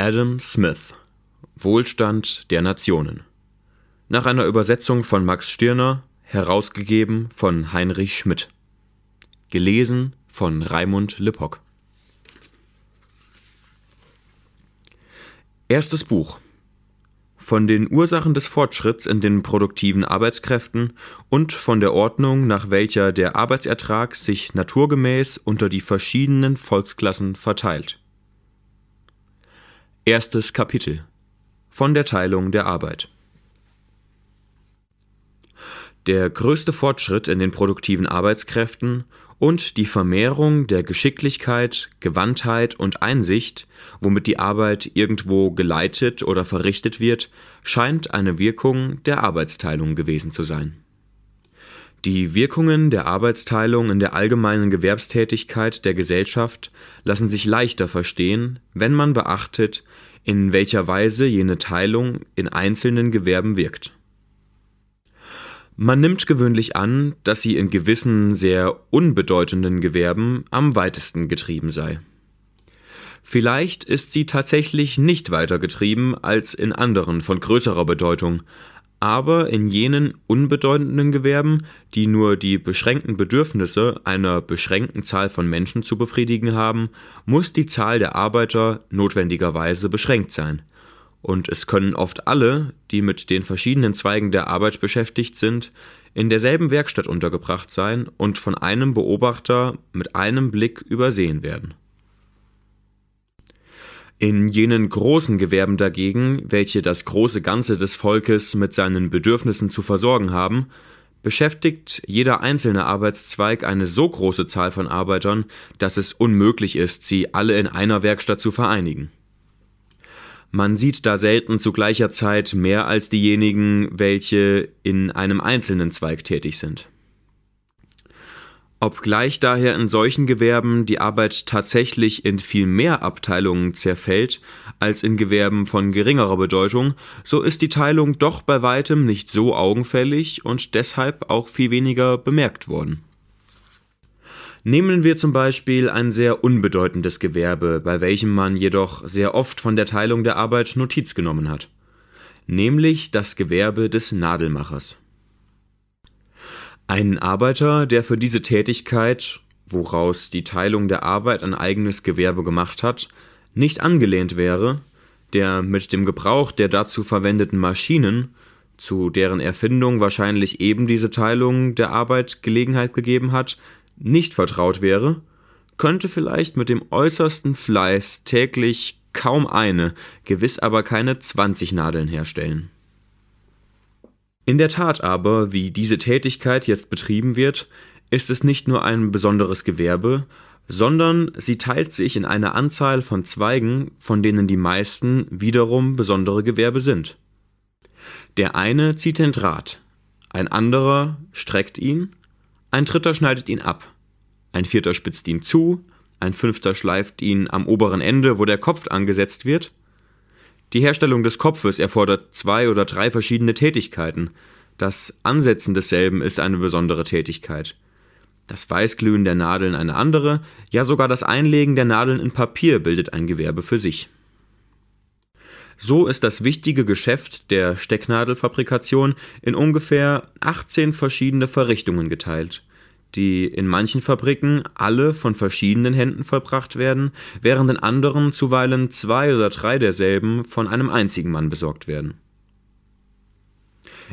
Adam Smith Wohlstand der Nationen nach einer Übersetzung von Max Stirner, herausgegeben von Heinrich Schmidt. Gelesen von Raimund Lippock. Erstes Buch von den Ursachen des Fortschritts in den produktiven Arbeitskräften und von der Ordnung, nach welcher der Arbeitsertrag sich naturgemäß unter die verschiedenen Volksklassen verteilt. Erstes Kapitel von der Teilung der Arbeit. Der größte Fortschritt in den produktiven Arbeitskräften und die Vermehrung der Geschicklichkeit, Gewandtheit und Einsicht, womit die Arbeit irgendwo geleitet oder verrichtet wird, scheint eine Wirkung der Arbeitsteilung gewesen zu sein. Die Wirkungen der Arbeitsteilung in der allgemeinen Gewerbstätigkeit der Gesellschaft lassen sich leichter verstehen, wenn man beachtet, in welcher Weise jene Teilung in einzelnen Gewerben wirkt man nimmt gewöhnlich an, dass sie in gewissen sehr unbedeutenden Gewerben am weitesten getrieben sei. Vielleicht ist sie tatsächlich nicht weiter getrieben als in anderen von größerer Bedeutung, aber in jenen unbedeutenden Gewerben, die nur die beschränkten Bedürfnisse einer beschränkten Zahl von Menschen zu befriedigen haben, muss die Zahl der Arbeiter notwendigerweise beschränkt sein – und es können oft alle, die mit den verschiedenen Zweigen der Arbeit beschäftigt sind, in derselben Werkstatt untergebracht sein und von einem Beobachter mit einem Blick übersehen werden. In jenen großen Gewerben dagegen, welche das große Ganze des Volkes mit seinen Bedürfnissen zu versorgen haben, beschäftigt jeder einzelne Arbeitszweig eine so große Zahl von Arbeitern, dass es unmöglich ist, sie alle in einer Werkstatt zu vereinigen. Man sieht da selten zu gleicher Zeit mehr als diejenigen, welche in einem einzelnen Zweig tätig sind. Obgleich daher in solchen Gewerben die Arbeit tatsächlich in viel mehr Abteilungen zerfällt als in Gewerben von geringerer Bedeutung, so ist die Teilung doch bei weitem nicht so augenfällig und deshalb auch viel weniger bemerkt worden. Nehmen wir zum Beispiel ein sehr unbedeutendes Gewerbe, bei welchem man jedoch sehr oft von der Teilung der Arbeit Notiz genommen hat, nämlich das Gewerbe des Nadelmachers. Ein Arbeiter, der für diese Tätigkeit, woraus die Teilung der Arbeit ein eigenes Gewerbe gemacht hat, nicht angelehnt wäre, der mit dem Gebrauch der dazu verwendeten Maschinen, zu deren Erfindung wahrscheinlich eben diese Teilung der Arbeit Gelegenheit gegeben hat, nicht vertraut wäre, könnte vielleicht mit dem äußersten Fleiß täglich kaum eine, gewiss aber keine 20 Nadeln herstellen. In der Tat aber, wie diese Tätigkeit jetzt betrieben wird, ist es nicht nur ein besonderes Gewerbe, sondern sie teilt sich in eine Anzahl von Zweigen, von denen die meisten wiederum besondere Gewerbe sind. Der eine zieht den Draht, ein anderer streckt ihn, ein dritter schneidet ihn ab, ein vierter spitzt ihn zu, ein fünfter schleift ihn am oberen Ende, wo der Kopf angesetzt wird. Die Herstellung des Kopfes erfordert zwei oder drei verschiedene Tätigkeiten. Das Ansetzen desselben ist eine besondere Tätigkeit. Das Weißglühen der Nadeln eine andere, ja sogar das Einlegen der Nadeln in Papier bildet ein Gewerbe für sich. So ist das wichtige Geschäft der Stecknadelfabrikation in ungefähr 18 verschiedene Verrichtungen geteilt, die in manchen Fabriken alle von verschiedenen Händen vollbracht werden, während in anderen zuweilen zwei oder drei derselben von einem einzigen Mann besorgt werden.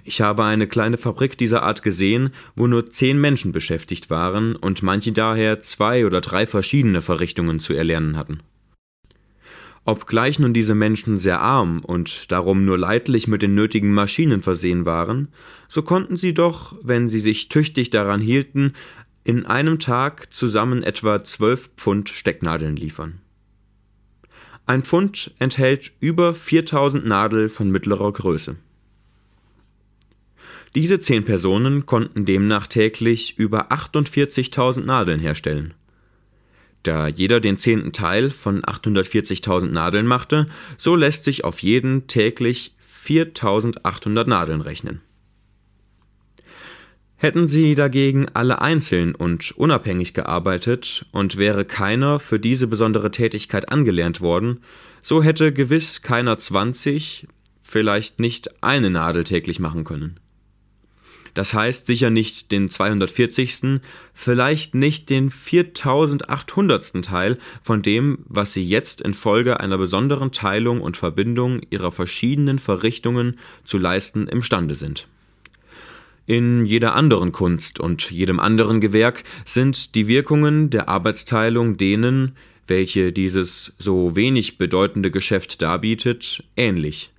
Ich habe eine kleine Fabrik dieser Art gesehen, wo nur zehn Menschen beschäftigt waren und manche daher zwei oder drei verschiedene Verrichtungen zu erlernen hatten. Obgleich nun diese Menschen sehr arm und darum nur leidlich mit den nötigen Maschinen versehen waren, so konnten sie doch, wenn sie sich tüchtig daran hielten, in einem Tag zusammen etwa zwölf Pfund Stecknadeln liefern. Ein Pfund enthält über 4000 Nadel von mittlerer Größe. Diese zehn Personen konnten demnach täglich über 48.000 Nadeln herstellen. Da jeder den zehnten Teil von 840.000 Nadeln machte, so lässt sich auf jeden täglich 4.800 Nadeln rechnen. Hätten sie dagegen alle einzeln und unabhängig gearbeitet und wäre keiner für diese besondere Tätigkeit angelernt worden, so hätte gewiss keiner 20, vielleicht nicht eine Nadel täglich machen können. Das heißt sicher nicht den 240., vielleicht nicht den 4800. Teil von dem, was sie jetzt infolge einer besonderen Teilung und Verbindung ihrer verschiedenen Verrichtungen zu leisten imstande sind. In jeder anderen Kunst und jedem anderen Gewerk sind die Wirkungen der Arbeitsteilung denen, welche dieses so wenig bedeutende Geschäft darbietet, ähnlich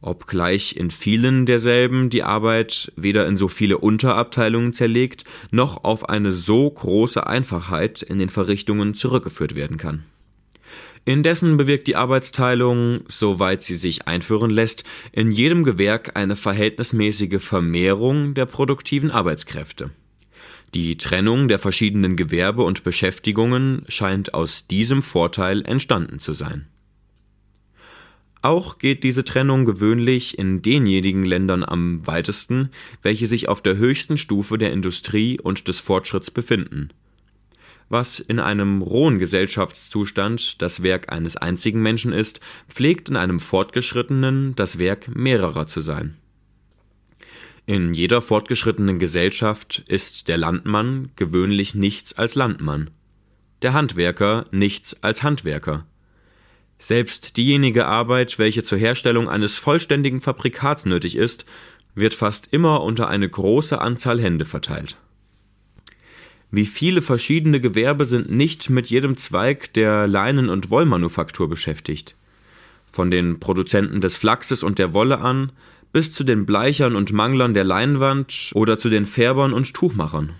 obgleich in vielen derselben die Arbeit weder in so viele Unterabteilungen zerlegt, noch auf eine so große Einfachheit in den Verrichtungen zurückgeführt werden kann. Indessen bewirkt die Arbeitsteilung, soweit sie sich einführen lässt, in jedem Gewerk eine verhältnismäßige Vermehrung der produktiven Arbeitskräfte. Die Trennung der verschiedenen Gewerbe und Beschäftigungen scheint aus diesem Vorteil entstanden zu sein. Auch geht diese Trennung gewöhnlich in denjenigen Ländern am weitesten, welche sich auf der höchsten Stufe der Industrie und des Fortschritts befinden. Was in einem rohen Gesellschaftszustand das Werk eines einzigen Menschen ist, pflegt in einem fortgeschrittenen das Werk mehrerer zu sein. In jeder fortgeschrittenen Gesellschaft ist der Landmann gewöhnlich nichts als Landmann, der Handwerker nichts als Handwerker selbst diejenige Arbeit, welche zur Herstellung eines vollständigen Fabrikats nötig ist, wird fast immer unter eine große Anzahl Hände verteilt. Wie viele verschiedene Gewerbe sind nicht mit jedem Zweig der Leinen- und Wollmanufaktur beschäftigt? Von den Produzenten des Flachses und der Wolle an bis zu den Bleichern und Manglern der Leinwand oder zu den Färbern und Tuchmachern.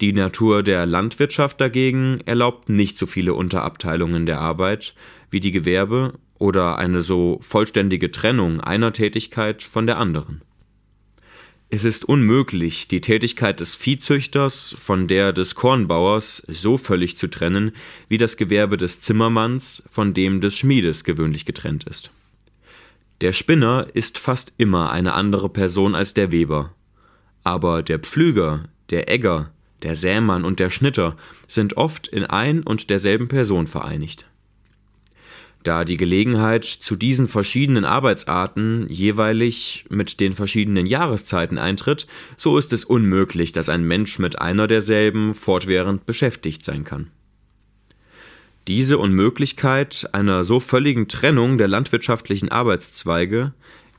Die Natur der Landwirtschaft dagegen erlaubt nicht so viele Unterabteilungen der Arbeit wie die Gewerbe oder eine so vollständige Trennung einer Tätigkeit von der anderen. Es ist unmöglich, die Tätigkeit des Viehzüchters von der des Kornbauers so völlig zu trennen, wie das Gewerbe des Zimmermanns von dem des Schmiedes gewöhnlich getrennt ist. Der Spinner ist fast immer eine andere Person als der Weber, aber der Pflüger, der Egger, der Sämann und der Schnitter sind oft in ein und derselben Person vereinigt. Da die Gelegenheit zu diesen verschiedenen Arbeitsarten jeweilig mit den verschiedenen Jahreszeiten eintritt, so ist es unmöglich, dass ein Mensch mit einer derselben fortwährend beschäftigt sein kann. Diese Unmöglichkeit einer so völligen Trennung der landwirtschaftlichen Arbeitszweige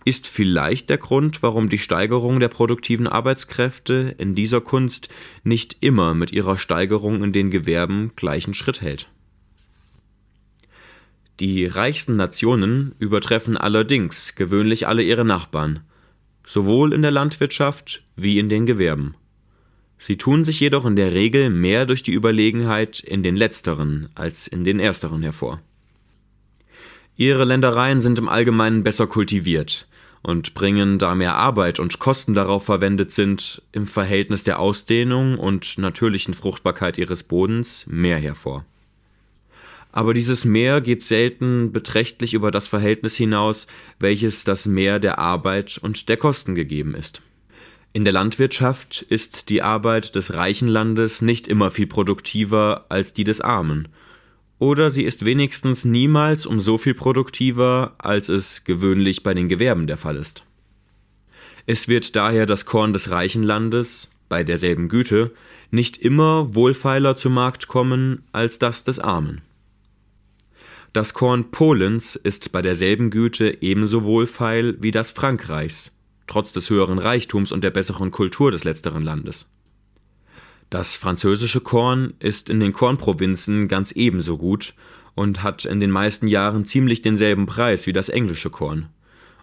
ist vielleicht der Grund, warum die Steigerung der produktiven Arbeitskräfte in dieser Kunst nicht immer mit ihrer Steigerung in den Gewerben gleichen Schritt hält. Die reichsten Nationen übertreffen allerdings gewöhnlich alle ihre Nachbarn, sowohl in der Landwirtschaft wie in den Gewerben. Sie tun sich jedoch in der Regel mehr durch die Überlegenheit in den letzteren als in den ersteren hervor. Ihre Ländereien sind im Allgemeinen besser kultiviert, und bringen, da mehr Arbeit und Kosten darauf verwendet sind, im Verhältnis der Ausdehnung und natürlichen Fruchtbarkeit ihres Bodens mehr hervor. Aber dieses Mehr geht selten beträchtlich über das Verhältnis hinaus, welches das Mehr der Arbeit und der Kosten gegeben ist. In der Landwirtschaft ist die Arbeit des reichen Landes nicht immer viel produktiver als die des armen, oder sie ist wenigstens niemals um so viel produktiver, als es gewöhnlich bei den Gewerben der Fall ist. Es wird daher das Korn des reichen Landes, bei derselben Güte, nicht immer wohlfeiler zu Markt kommen als das des Armen. Das Korn Polens ist bei derselben Güte ebenso wohlfeil wie das Frankreichs, trotz des höheren Reichtums und der besseren Kultur des letzteren Landes. Das französische Korn ist in den Kornprovinzen ganz ebenso gut und hat in den meisten Jahren ziemlich denselben Preis wie das englische Korn,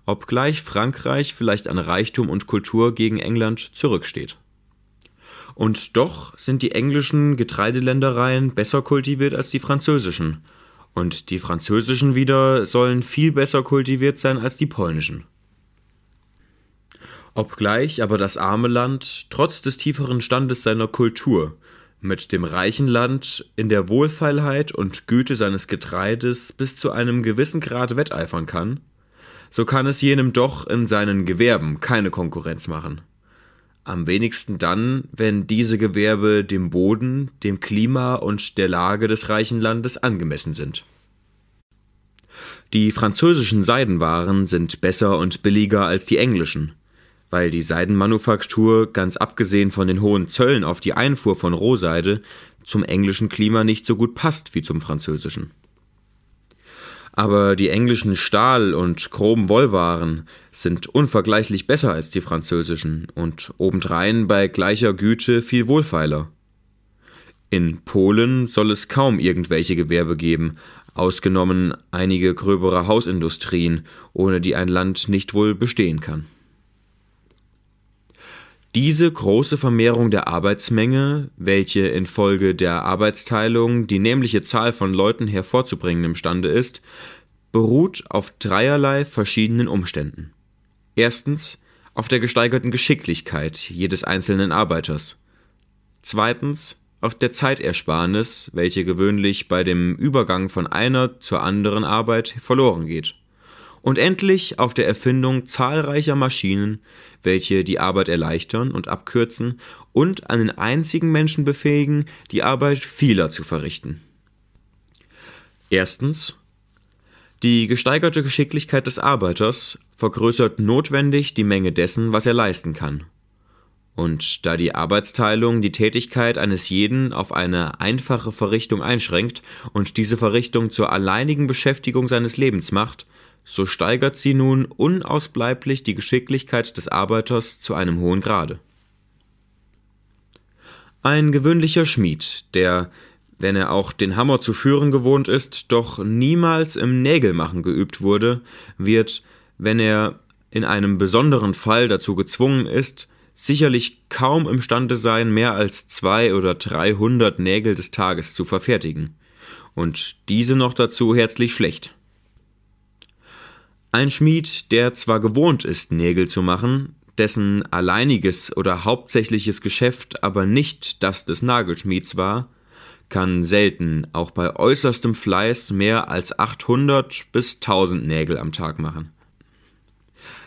obgleich Frankreich vielleicht an Reichtum und Kultur gegen England zurücksteht. Und doch sind die englischen Getreideländereien besser kultiviert als die französischen, und die französischen wieder sollen viel besser kultiviert sein als die polnischen. Obgleich aber das arme Land trotz des tieferen Standes seiner Kultur mit dem reichen Land in der Wohlfeilheit und Güte seines Getreides bis zu einem gewissen Grad wetteifern kann, so kann es jenem doch in seinen Gewerben keine Konkurrenz machen. am wenigsten dann, wenn diese Gewerbe dem Boden, dem Klima und der Lage des reichen Landes angemessen sind. Die französischen Seidenwaren sind besser und billiger als die englischen, weil die Seidenmanufaktur, ganz abgesehen von den hohen Zöllen auf die Einfuhr von Rohseide, zum englischen Klima nicht so gut passt wie zum französischen. Aber die englischen Stahl- und Chrom-Wollwaren sind unvergleichlich besser als die französischen und obendrein bei gleicher Güte viel wohlfeiler. In Polen soll es kaum irgendwelche Gewerbe geben, ausgenommen einige gröbere Hausindustrien, ohne die ein Land nicht wohl bestehen kann. Diese große Vermehrung der Arbeitsmenge, welche infolge der Arbeitsteilung die nämliche Zahl von Leuten hervorzubringen imstande ist, beruht auf dreierlei verschiedenen Umständen. Erstens auf der gesteigerten Geschicklichkeit jedes einzelnen Arbeiters. Zweitens auf der Zeitersparnis, welche gewöhnlich bei dem Übergang von einer zur anderen Arbeit verloren geht und endlich auf der Erfindung zahlreicher Maschinen, welche die Arbeit erleichtern und abkürzen und einen einzigen Menschen befähigen, die Arbeit vieler zu verrichten. Erstens die gesteigerte Geschicklichkeit des Arbeiters vergrößert notwendig die Menge dessen, was er leisten kann. Und da die Arbeitsteilung die Tätigkeit eines jeden auf eine einfache Verrichtung einschränkt und diese Verrichtung zur alleinigen Beschäftigung seines Lebens macht, so steigert sie nun unausbleiblich die Geschicklichkeit des Arbeiters zu einem hohen Grade. Ein gewöhnlicher Schmied, der, wenn er auch den Hammer zu führen gewohnt ist, doch niemals im Nägelmachen geübt wurde, wird, wenn er in einem besonderen Fall dazu gezwungen ist, sicherlich kaum imstande sein, mehr als zwei oder dreihundert Nägel des Tages zu verfertigen, und diese noch dazu herzlich schlecht. Ein Schmied, der zwar gewohnt ist, Nägel zu machen, dessen alleiniges oder hauptsächliches Geschäft aber nicht das des Nagelschmieds war, kann selten, auch bei äußerstem Fleiß, mehr als 800 bis 1000 Nägel am Tag machen.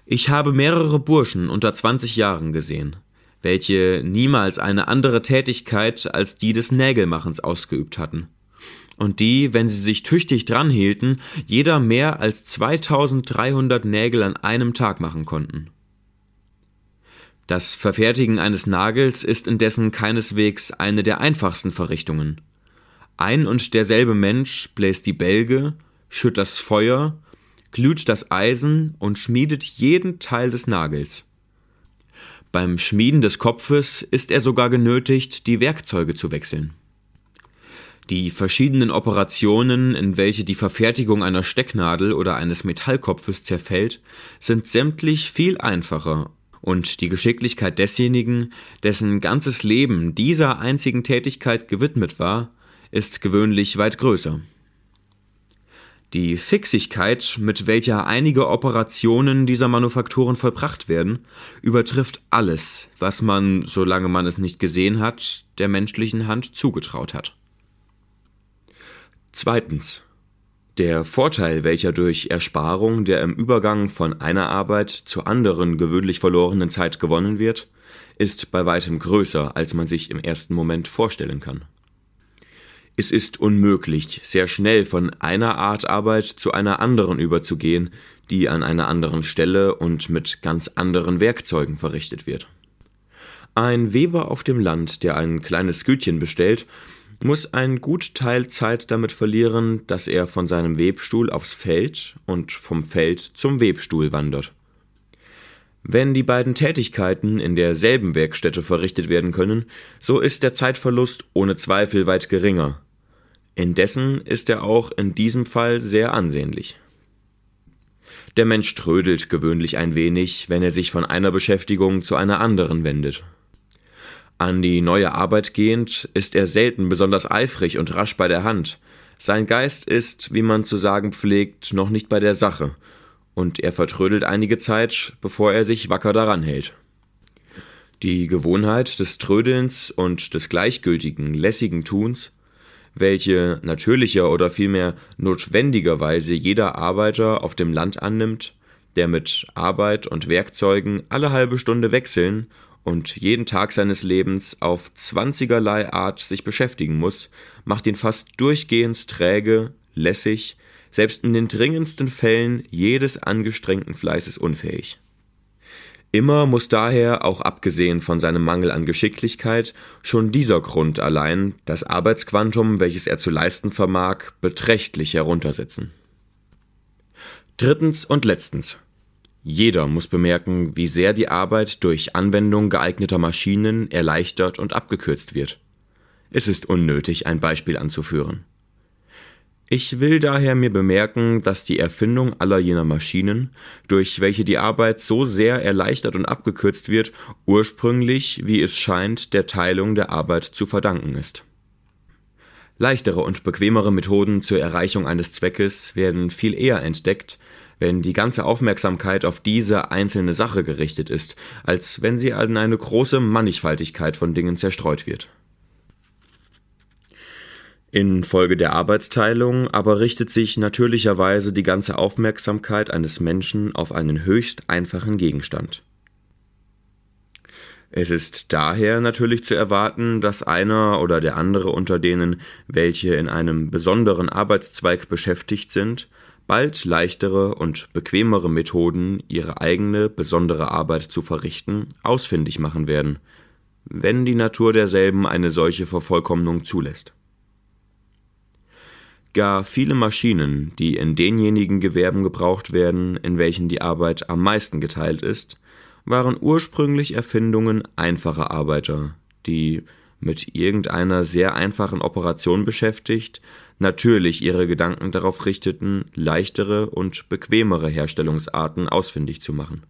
Ich habe mehrere Burschen unter 20 Jahren gesehen, welche niemals eine andere Tätigkeit als die des Nägelmachens ausgeübt hatten und die, wenn sie sich tüchtig dran hielten, jeder mehr als 2300 Nägel an einem Tag machen konnten. Das Verfertigen eines Nagels ist indessen keineswegs eine der einfachsten Verrichtungen. Ein und derselbe Mensch bläst die Bälge, schütt das Feuer, glüht das Eisen und schmiedet jeden Teil des Nagels. Beim Schmieden des Kopfes ist er sogar genötigt, die Werkzeuge zu wechseln. Die verschiedenen Operationen, in welche die Verfertigung einer Stecknadel oder eines Metallkopfes zerfällt, sind sämtlich viel einfacher, und die Geschicklichkeit desjenigen, dessen ganzes Leben dieser einzigen Tätigkeit gewidmet war, ist gewöhnlich weit größer. Die Fixigkeit, mit welcher einige Operationen dieser Manufakturen vollbracht werden, übertrifft alles, was man, solange man es nicht gesehen hat, der menschlichen Hand zugetraut hat. Zweitens. Der Vorteil, welcher durch Ersparung der im Übergang von einer Arbeit zur anderen gewöhnlich verlorenen Zeit gewonnen wird, ist bei weitem größer, als man sich im ersten Moment vorstellen kann. Es ist unmöglich, sehr schnell von einer Art Arbeit zu einer anderen überzugehen, die an einer anderen Stelle und mit ganz anderen Werkzeugen verrichtet wird. Ein Weber auf dem Land, der ein kleines Gütchen bestellt, muss ein gut Teil Zeit damit verlieren, dass er von seinem Webstuhl aufs Feld und vom Feld zum Webstuhl wandert. Wenn die beiden Tätigkeiten in derselben Werkstätte verrichtet werden können, so ist der Zeitverlust ohne Zweifel weit geringer. Indessen ist er auch in diesem Fall sehr ansehnlich. Der Mensch trödelt gewöhnlich ein wenig, wenn er sich von einer Beschäftigung zu einer anderen wendet. An die neue Arbeit gehend ist er selten besonders eifrig und rasch bei der Hand. Sein Geist ist, wie man zu sagen pflegt, noch nicht bei der Sache, und er vertrödelt einige Zeit, bevor er sich wacker daran hält. Die Gewohnheit des Trödelns und des gleichgültigen, lässigen Tuns, welche natürlicher oder vielmehr notwendigerweise jeder Arbeiter auf dem Land annimmt, der mit Arbeit und Werkzeugen alle halbe Stunde wechseln und jeden Tag seines Lebens auf zwanzigerlei Art sich beschäftigen muss, macht ihn fast durchgehends träge, lässig, selbst in den dringendsten Fällen jedes angestrengten Fleißes unfähig. Immer muss daher, auch abgesehen von seinem Mangel an Geschicklichkeit, schon dieser Grund allein das Arbeitsquantum, welches er zu leisten vermag, beträchtlich heruntersetzen. Drittens und letztens. Jeder muss bemerken, wie sehr die Arbeit durch Anwendung geeigneter Maschinen erleichtert und abgekürzt wird. Es ist unnötig, ein Beispiel anzuführen. Ich will daher mir bemerken, dass die Erfindung aller jener Maschinen, durch welche die Arbeit so sehr erleichtert und abgekürzt wird, ursprünglich, wie es scheint, der Teilung der Arbeit zu verdanken ist. Leichtere und bequemere Methoden zur Erreichung eines Zweckes werden viel eher entdeckt, wenn die ganze Aufmerksamkeit auf diese einzelne Sache gerichtet ist, als wenn sie an eine große Mannigfaltigkeit von Dingen zerstreut wird. Infolge der Arbeitsteilung aber richtet sich natürlicherweise die ganze Aufmerksamkeit eines Menschen auf einen höchst einfachen Gegenstand. Es ist daher natürlich zu erwarten, dass einer oder der andere unter denen, welche in einem besonderen Arbeitszweig beschäftigt sind, bald leichtere und bequemere Methoden, ihre eigene besondere Arbeit zu verrichten, ausfindig machen werden, wenn die Natur derselben eine solche Vervollkommnung zulässt. Gar viele Maschinen, die in denjenigen Gewerben gebraucht werden, in welchen die Arbeit am meisten geteilt ist, waren ursprünglich Erfindungen einfacher Arbeiter, die mit irgendeiner sehr einfachen Operation beschäftigt, natürlich ihre Gedanken darauf richteten, leichtere und bequemere Herstellungsarten ausfindig zu machen.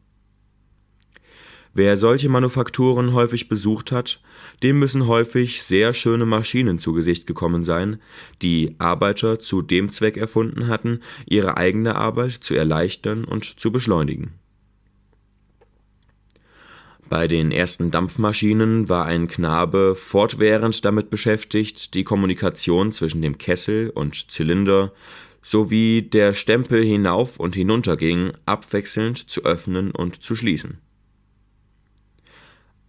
Wer solche Manufakturen häufig besucht hat, dem müssen häufig sehr schöne Maschinen zu Gesicht gekommen sein, die Arbeiter zu dem Zweck erfunden hatten, ihre eigene Arbeit zu erleichtern und zu beschleunigen. Bei den ersten Dampfmaschinen war ein Knabe fortwährend damit beschäftigt, die Kommunikation zwischen dem Kessel und Zylinder sowie der Stempel hinauf und hinunter ging, abwechselnd zu öffnen und zu schließen.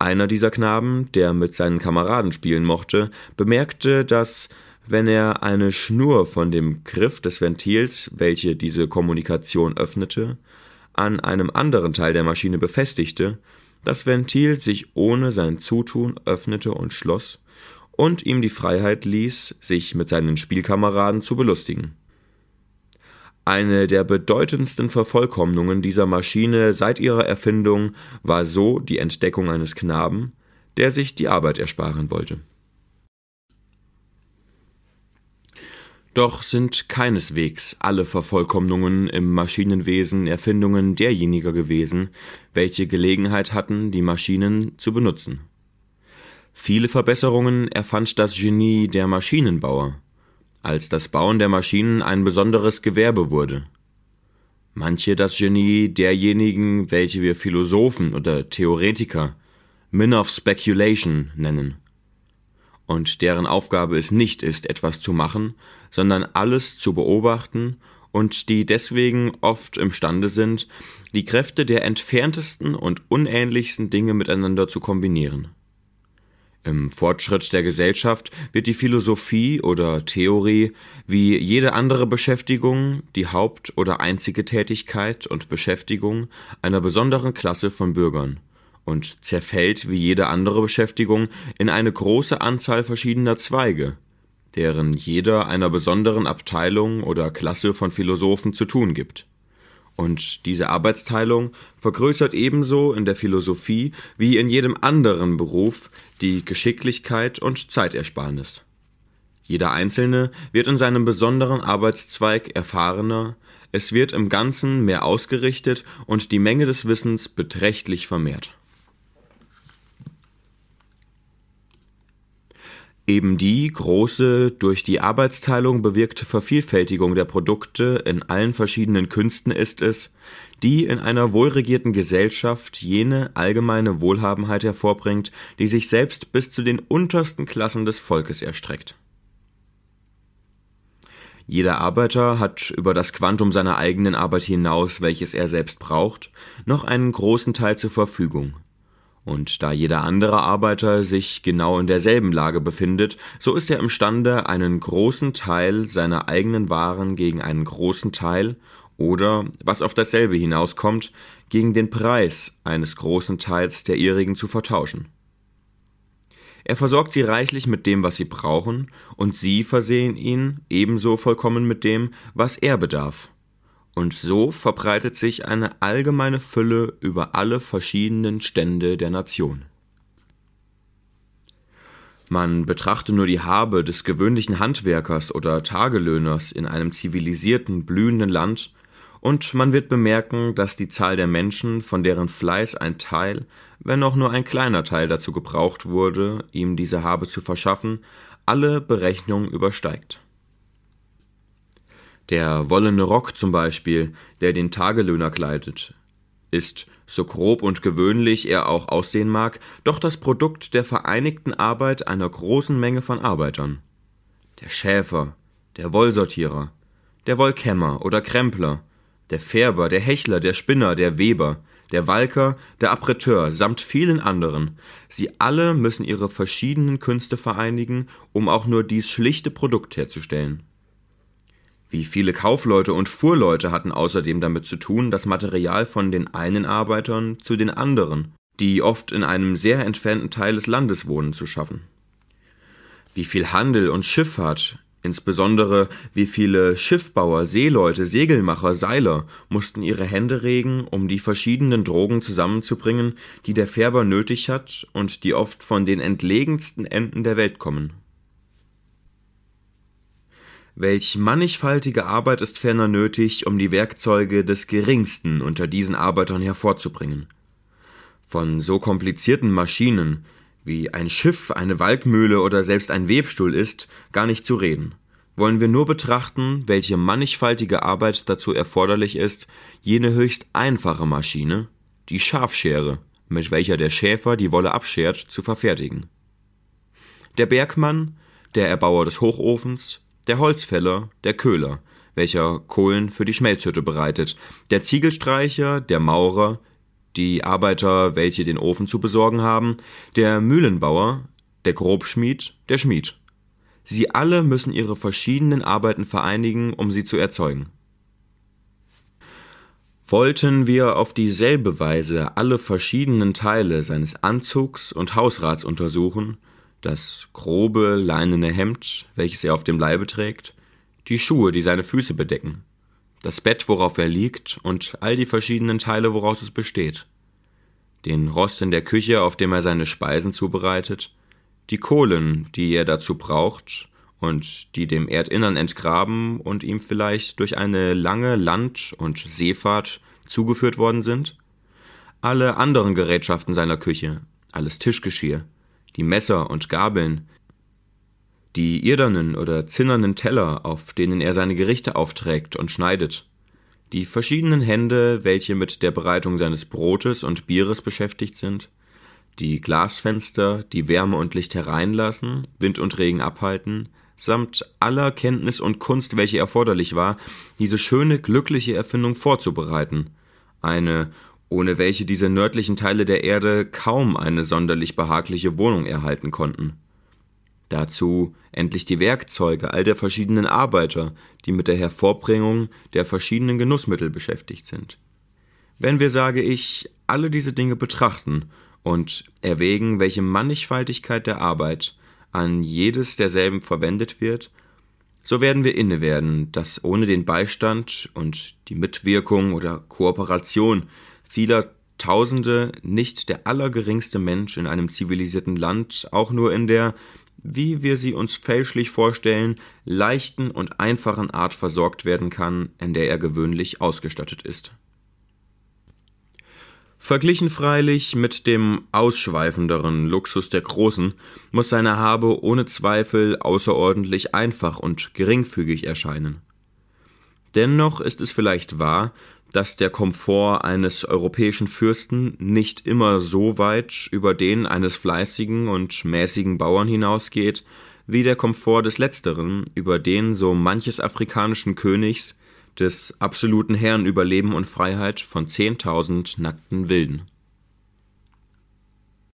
Einer dieser Knaben, der mit seinen Kameraden spielen mochte, bemerkte, dass, wenn er eine Schnur von dem Griff des Ventils, welche diese Kommunikation öffnete, an einem anderen Teil der Maschine befestigte, das Ventil sich ohne sein Zutun öffnete und schloss und ihm die Freiheit ließ, sich mit seinen Spielkameraden zu belustigen. Eine der bedeutendsten Vervollkommnungen dieser Maschine seit ihrer Erfindung war so die Entdeckung eines Knaben, der sich die Arbeit ersparen wollte. Doch sind keineswegs alle Vervollkommnungen im Maschinenwesen Erfindungen derjenigen gewesen, welche Gelegenheit hatten, die Maschinen zu benutzen. Viele Verbesserungen erfand das Genie der Maschinenbauer, als das Bauen der Maschinen ein besonderes Gewerbe wurde. Manche das Genie derjenigen, welche wir Philosophen oder Theoretiker, Men of Speculation nennen und deren Aufgabe es nicht ist, etwas zu machen, sondern alles zu beobachten und die deswegen oft imstande sind, die Kräfte der entferntesten und unähnlichsten Dinge miteinander zu kombinieren. Im Fortschritt der Gesellschaft wird die Philosophie oder Theorie wie jede andere Beschäftigung die Haupt- oder einzige Tätigkeit und Beschäftigung einer besonderen Klasse von Bürgern und zerfällt wie jede andere Beschäftigung in eine große Anzahl verschiedener Zweige, deren jeder einer besonderen Abteilung oder Klasse von Philosophen zu tun gibt. Und diese Arbeitsteilung vergrößert ebenso in der Philosophie wie in jedem anderen Beruf die Geschicklichkeit und Zeitersparnis. Jeder Einzelne wird in seinem besonderen Arbeitszweig erfahrener, es wird im Ganzen mehr ausgerichtet und die Menge des Wissens beträchtlich vermehrt. Eben die große, durch die Arbeitsteilung bewirkte Vervielfältigung der Produkte in allen verschiedenen Künsten ist es, die in einer wohlregierten Gesellschaft jene allgemeine Wohlhabenheit hervorbringt, die sich selbst bis zu den untersten Klassen des Volkes erstreckt. Jeder Arbeiter hat über das Quantum seiner eigenen Arbeit hinaus, welches er selbst braucht, noch einen großen Teil zur Verfügung Und da jeder andere Arbeiter sich genau in derselben Lage befindet, so ist er imstande, einen großen Teil seiner eigenen Waren gegen einen großen Teil oder, was auf dasselbe hinauskommt, gegen den Preis eines großen Teils der ihrigen zu vertauschen. Er versorgt sie reichlich mit dem, was sie brauchen, und sie versehen ihn ebenso vollkommen mit dem, was er bedarf und so verbreitet sich eine allgemeine Fülle über alle verschiedenen Stände der Nation. Man betrachte nur die Habe des gewöhnlichen Handwerkers oder Tagelöhners in einem zivilisierten, blühenden Land, und man wird bemerken, dass die Zahl der Menschen, von deren Fleiß ein Teil, wenn auch nur ein kleiner Teil dazu gebraucht wurde, ihm diese Habe zu verschaffen, alle Berechnung übersteigt. Der wollene Rock zum Beispiel, der den Tagelöhner kleidet, ist, so grob und gewöhnlich er auch aussehen mag, doch das Produkt der vereinigten Arbeit einer großen Menge von Arbeitern. Der Schäfer, der Wollsortierer, der Wollkämmer oder Krempler, der Färber, der Hechler, der Spinner, der Weber, der Walker, der Appreteur samt vielen anderen, sie alle müssen ihre verschiedenen Künste vereinigen, um auch nur dies schlichte Produkt herzustellen. Wie viele Kaufleute und Fuhrleute hatten außerdem damit zu tun, das Material von den einen Arbeitern zu den anderen, die oft in einem sehr entfernten Teil des Landes wohnen, zu schaffen. Wie viel Handel und Schifffahrt, insbesondere wie viele Schiffbauer, Seeleute, Segelmacher, Seiler mussten ihre Hände regen, um die verschiedenen Drogen zusammenzubringen, die der Färber nötig hat und die oft von den entlegensten Enden der Welt kommen. Welch mannigfaltige Arbeit ist ferner nötig, um die Werkzeuge des Geringsten unter diesen Arbeitern hervorzubringen. Von so komplizierten Maschinen, wie ein Schiff, eine Walkmühle oder selbst ein Webstuhl ist, gar nicht zu reden. Wollen wir nur betrachten, welche mannigfaltige Arbeit dazu erforderlich ist, jene höchst einfache Maschine, die Schafschere, mit welcher der Schäfer die Wolle abschert, zu verfertigen. Der Bergmann, der Erbauer des Hochofens, der Holzfäller, der Köhler, welcher Kohlen für die Schmelzhütte bereitet, der Ziegelstreicher, der Maurer, die Arbeiter, welche den Ofen zu besorgen haben, der Mühlenbauer, der Grobschmied, der Schmied. Sie alle müssen ihre verschiedenen Arbeiten vereinigen, um sie zu erzeugen. Wollten wir auf dieselbe Weise alle verschiedenen Teile seines Anzugs und Hausrats untersuchen, das grobe leinene Hemd, welches er auf dem Leibe trägt, die Schuhe, die seine Füße bedecken, das Bett, worauf er liegt, und all die verschiedenen Teile, woraus es besteht, den Rost in der Küche, auf dem er seine Speisen zubereitet, die Kohlen, die er dazu braucht und die dem Erdinnern entgraben und ihm vielleicht durch eine lange Land- und Seefahrt zugeführt worden sind, alle anderen Gerätschaften seiner Küche, alles Tischgeschirr, die Messer und Gabeln, die irdernen oder zinnernen Teller, auf denen er seine Gerichte aufträgt und schneidet, die verschiedenen Hände, welche mit der Bereitung seines Brotes und Bieres beschäftigt sind, die Glasfenster, die Wärme und Licht hereinlassen, Wind und Regen abhalten, samt aller Kenntnis und Kunst, welche erforderlich war, diese schöne, glückliche Erfindung vorzubereiten, eine ohne welche diese nördlichen Teile der Erde kaum eine sonderlich behagliche Wohnung erhalten konnten. Dazu endlich die Werkzeuge all der verschiedenen Arbeiter, die mit der Hervorbringung der verschiedenen Genussmittel beschäftigt sind. Wenn wir, sage ich, alle diese Dinge betrachten und erwägen, welche Mannigfaltigkeit der Arbeit an jedes derselben verwendet wird, so werden wir inne werden, dass ohne den Beistand und die Mitwirkung oder Kooperation vieler Tausende nicht der allergeringste Mensch in einem zivilisierten Land auch nur in der, wie wir sie uns fälschlich vorstellen, leichten und einfachen Art versorgt werden kann, in der er gewöhnlich ausgestattet ist. Verglichen freilich mit dem ausschweifenderen Luxus der Großen muss seine Habe ohne Zweifel außerordentlich einfach und geringfügig erscheinen. Dennoch ist es vielleicht wahr, dass der Komfort eines europäischen Fürsten nicht immer so weit über den eines fleißigen und mäßigen Bauern hinausgeht, wie der Komfort des letzteren über den so manches afrikanischen Königs, des absoluten Herrn über Leben und Freiheit von zehntausend nackten Wilden.